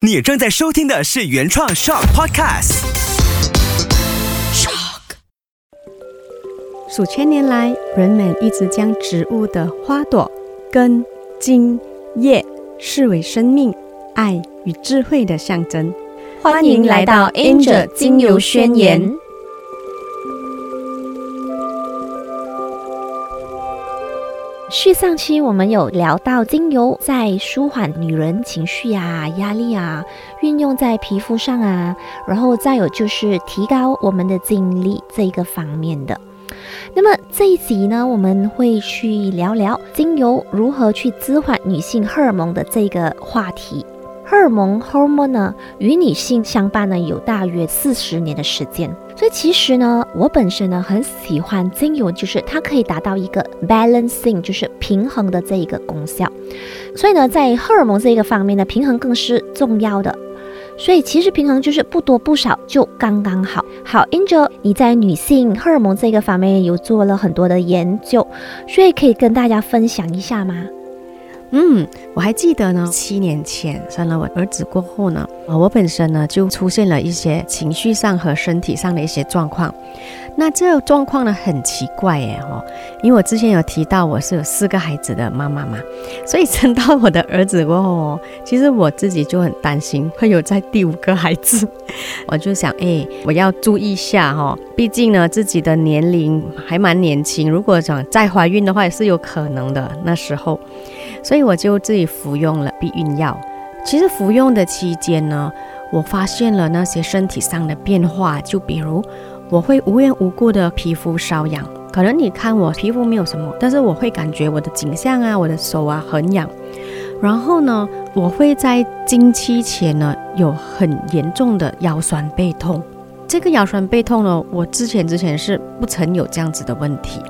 你正在收听的是原创 Shock Podcast。Shock。数千年来，人们一直将植物的花朵、根、茎、叶视为生命、爱与智慧的象征。欢迎来到 Angel 精油宣言。续上期我们有聊到精油在舒缓女人情绪啊、压力啊，运用在皮肤上啊，然后再有就是提高我们的精力这个方面的。那么这一集呢，我们会去聊聊精油如何去滋缓女性荷尔蒙的这个话题。荷尔蒙 （hormone） 呢，与女性相伴呢有大约四十年的时间，所以其实呢，我本身呢很喜欢精油，就是它可以达到一个 balancing，就是平衡的这一个功效。所以呢，在荷尔蒙这一个方面呢，平衡更是重要的。所以其实平衡就是不多不少，就刚刚好。好，Angel，你在女性荷尔蒙这个方面有做了很多的研究，所以可以跟大家分享一下吗？嗯，我还记得呢，七年前生了我儿子过后呢，我本身呢就出现了一些情绪上和身体上的一些状况。那这个状况呢很奇怪耶，哦，因为我之前有提到我是有四个孩子的妈妈嘛，所以生到我的儿子过后哦，其实我自己就很担心会有在第五个孩子，我就想，哎，我要注意一下哈，毕竟呢自己的年龄还蛮年轻，如果想再怀孕的话也是有可能的那时候。所以我就自己服用了避孕药。其实服用的期间呢，我发现了那些身体上的变化，就比如我会无缘无故的皮肤瘙痒。可能你看我皮肤没有什么，但是我会感觉我的颈项啊、我的手啊很痒。然后呢，我会在经期前呢有很严重的腰酸背痛。这个腰酸背痛呢，我之前之前是不曾有这样子的问题。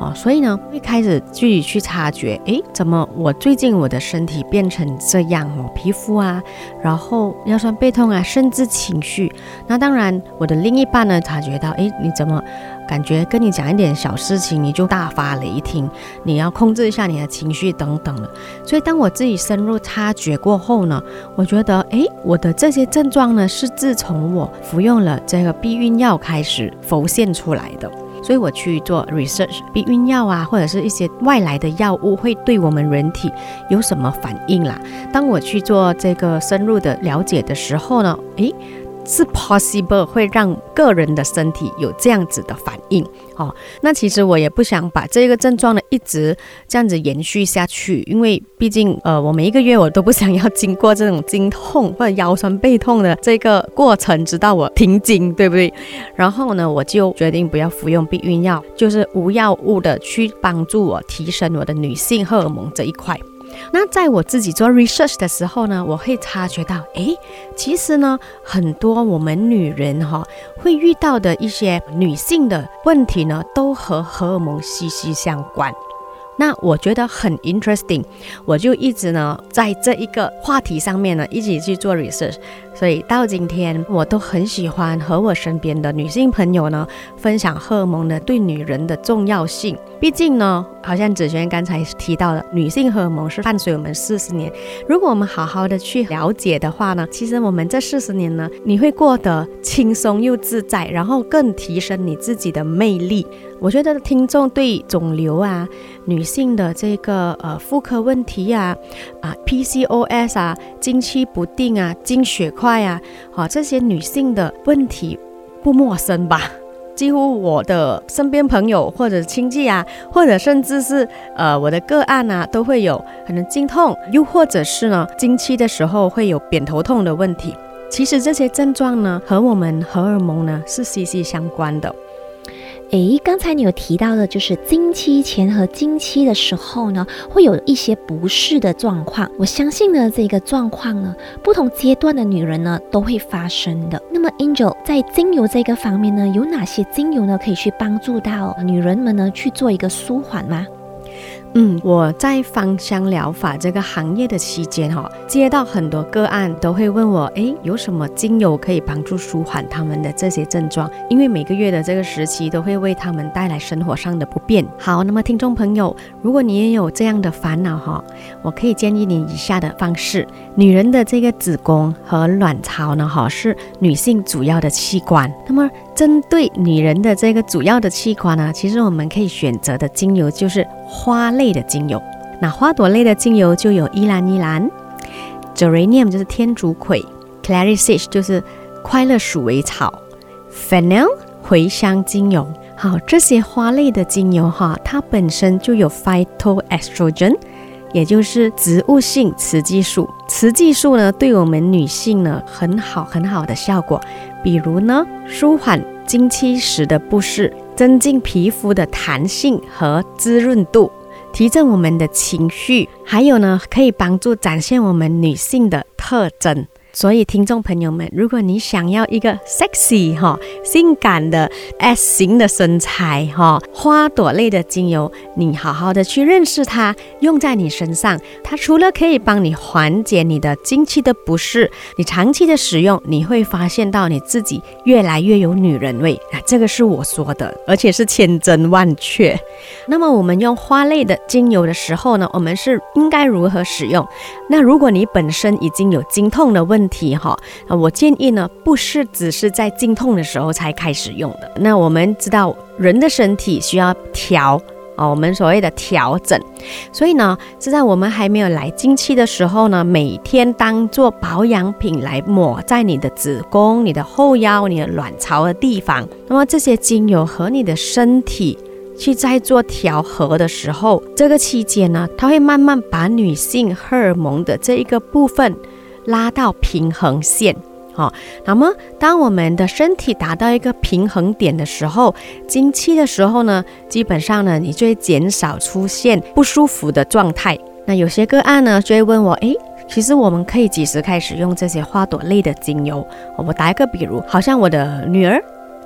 哦，所以呢，会开始自己去察觉，诶，怎么我最近我的身体变成这样哦？皮肤啊，然后腰酸背痛啊，甚至情绪。那当然，我的另一半呢，察觉到，诶，你怎么感觉跟你讲一点小事情你就大发雷霆？你要控制一下你的情绪等等的。所以当我自己深入察觉过后呢，我觉得，诶，我的这些症状呢，是自从我服用了这个避孕药开始浮现出来的。所以我去做 research，避孕药啊，或者是一些外来的药物会对我们人体有什么反应啦？当我去做这个深入的了解的时候呢，诶。是 possible 会让个人的身体有这样子的反应哦。那其实我也不想把这个症状呢一直这样子延续下去，因为毕竟呃，我每一个月我都不想要经过这种经痛或者腰酸背痛的这个过程，直到我停经，对不对？然后呢，我就决定不要服用避孕药，就是无药物的去帮助我提升我的女性荷尔蒙这一块。那在我自己做 research 的时候呢，我会察觉到，诶，其实呢，很多我们女人哈会遇到的一些女性的问题呢，都和荷尔蒙息息相关。那我觉得很 interesting，我就一直呢在这一个话题上面呢一起去做 research。所以到今天，我都很喜欢和我身边的女性朋友呢分享荷尔蒙的对女人的重要性。毕竟呢，好像子轩刚才提到的，女性荷尔蒙是伴随我们四十年。如果我们好好的去了解的话呢，其实我们这四十年呢，你会过得轻松又自在，然后更提升你自己的魅力。我觉得听众对肿瘤啊、女性的这个呃妇科问题啊、啊 PCOS 啊、经期不定啊、经血块。呀，啊，这些女性的问题不陌生吧？几乎我的身边朋友或者亲戚啊，或者甚至是呃我的个案啊，都会有可能经痛，又或者是呢经期的时候会有扁头痛的问题。其实这些症状呢，和我们荷尔蒙呢是息息相关的。诶，刚才你有提到的，就是经期前和经期的时候呢，会有一些不适的状况。我相信呢，这个状况呢，不同阶段的女人呢都会发生的。那么，Angel 在精油这个方面呢，有哪些精油呢可以去帮助到女人们呢去做一个舒缓吗？嗯，我在芳香疗法这个行业的期间哈，接到很多个案都会问我，诶，有什么精油可以帮助舒缓他们的这些症状？因为每个月的这个时期都会为他们带来生活上的不便。好，那么听众朋友，如果你也有这样的烦恼哈，我可以建议你以下的方式：女人的这个子宫和卵巢呢，哈，是女性主要的器官。那么针对女人的这个主要的器官呢，其实我们可以选择的精油就是花类的精油。那花朵类的精油就有依兰依兰，Geranium 就是天竺葵，Clary Sage 就是快乐鼠尾草，Fennel 茴香精油。好，这些花类的精油哈，它本身就有 phytoestrogen。也就是植物性雌激素，雌激素呢，对我们女性呢很好很好的效果，比如呢，舒缓经期时的不适，增进皮肤的弹性和滋润度，提振我们的情绪，还有呢，可以帮助展现我们女性的特征。所以，听众朋友们，如果你想要一个 sexy 哈、性感的 S 型的身材哈，花朵类的精油，你好好的去认识它，用在你身上，它除了可以帮你缓解你的经期的不适，你长期的使用，你会发现到你自己越来越有女人味啊！这个是我说的，而且是千真万确。那么，我们用花类的精油的时候呢，我们是应该如何使用？那如果你本身已经有经痛的问问题哈，我建议呢，不是只是在经痛的时候才开始用的。那我们知道人的身体需要调啊，我们所谓的调整，所以呢，是在我们还没有来经期的时候呢，每天当做保养品来抹在你的子宫、你的后腰、你的卵巢的地方。那么这些精油和你的身体去在做调和的时候，这个期间呢，它会慢慢把女性荷尔蒙的这一个部分。拉到平衡线，好，那么当我们的身体达到一个平衡点的时候，经期的时候呢，基本上呢，你就会减少出现不舒服的状态。那有些个案呢，就会问我，诶，其实我们可以几时开始用这些花朵类的精油？我打一个比如，好像我的女儿。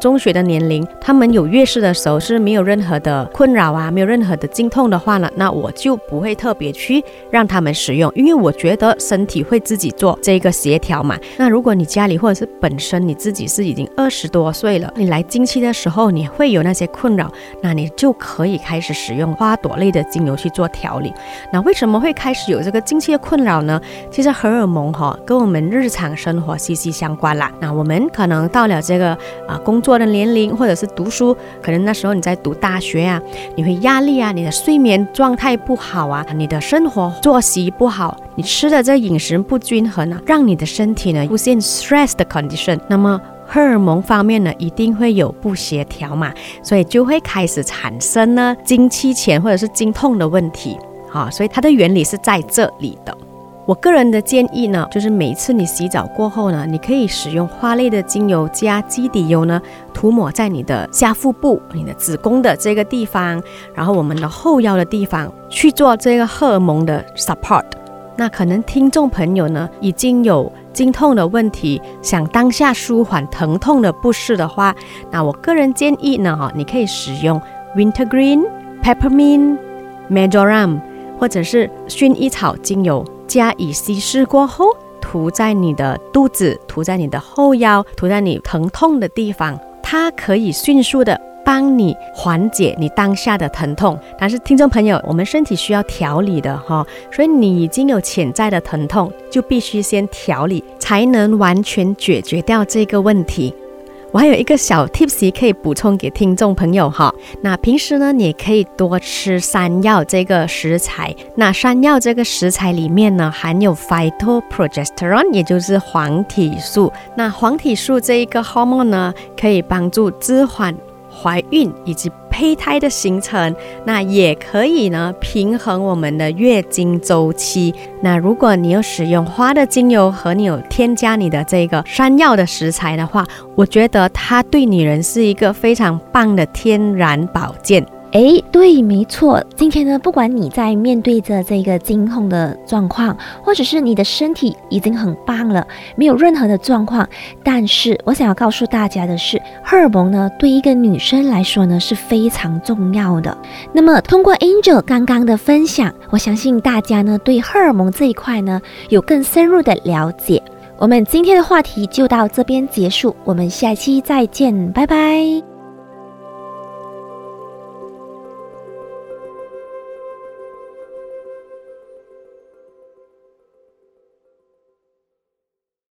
中学的年龄，他们有月事的时候是没有任何的困扰啊，没有任何的经痛的话呢，那我就不会特别去让他们使用，因为我觉得身体会自己做这个协调嘛。那如果你家里或者是本身你自己是已经二十多岁了，你来经期的时候你会有那些困扰，那你就可以开始使用花朵类的精油去做调理。那为什么会开始有这个经期的困扰呢？其实荷尔蒙哈跟我们日常生活息息相关啦。那我们可能到了这个啊工做的年龄，或者是读书，可能那时候你在读大学啊，你会压力啊，你的睡眠状态不好啊，你的生活作息不好，你吃的这饮食不均衡啊，让你的身体呢出现 stress 的 condition，那么荷尔蒙方面呢一定会有不协调嘛，所以就会开始产生呢经期前或者是经痛的问题，好，所以它的原理是在这里的。我个人的建议呢，就是每次你洗澡过后呢，你可以使用花类的精油加基底油呢，涂抹在你的下腹部、你的子宫的这个地方，然后我们的后腰的地方去做这个荷尔蒙的 support。那可能听众朋友呢已经有经痛的问题，想当下舒缓疼痛的不适的话，那我个人建议呢，哈，你可以使用 Wintergreen、Peppermint、majoram 或者是薰衣草精油。加以稀释过后，涂在你的肚子，涂在你的后腰，涂在你疼痛的地方，它可以迅速的帮你缓解你当下的疼痛。但是，听众朋友，我们身体需要调理的哈，所以你已经有潜在的疼痛，就必须先调理，才能完全解决掉这个问题。我还有一个小 tips 可以补充给听众朋友哈。那平时呢，你可以多吃山药这个食材。那山药这个食材里面呢，含有 phytoprogesterone，也就是黄体素。那黄体素这一个 hormone 呢，可以帮助滋缓。怀孕以及胚胎的形成，那也可以呢平衡我们的月经周期。那如果你有使用花的精油和你有添加你的这个山药的食材的话，我觉得它对女人是一个非常棒的天然保健。诶，对，没错。今天呢，不管你在面对着这个惊恐的状况，或者是你的身体已经很棒了，没有任何的状况，但是我想要告诉大家的是，荷尔蒙呢，对一个女生来说呢是非常重要的。那么，通过 Angel 刚刚的分享，我相信大家呢对荷尔蒙这一块呢有更深入的了解。我们今天的话题就到这边结束，我们下期再见，拜拜。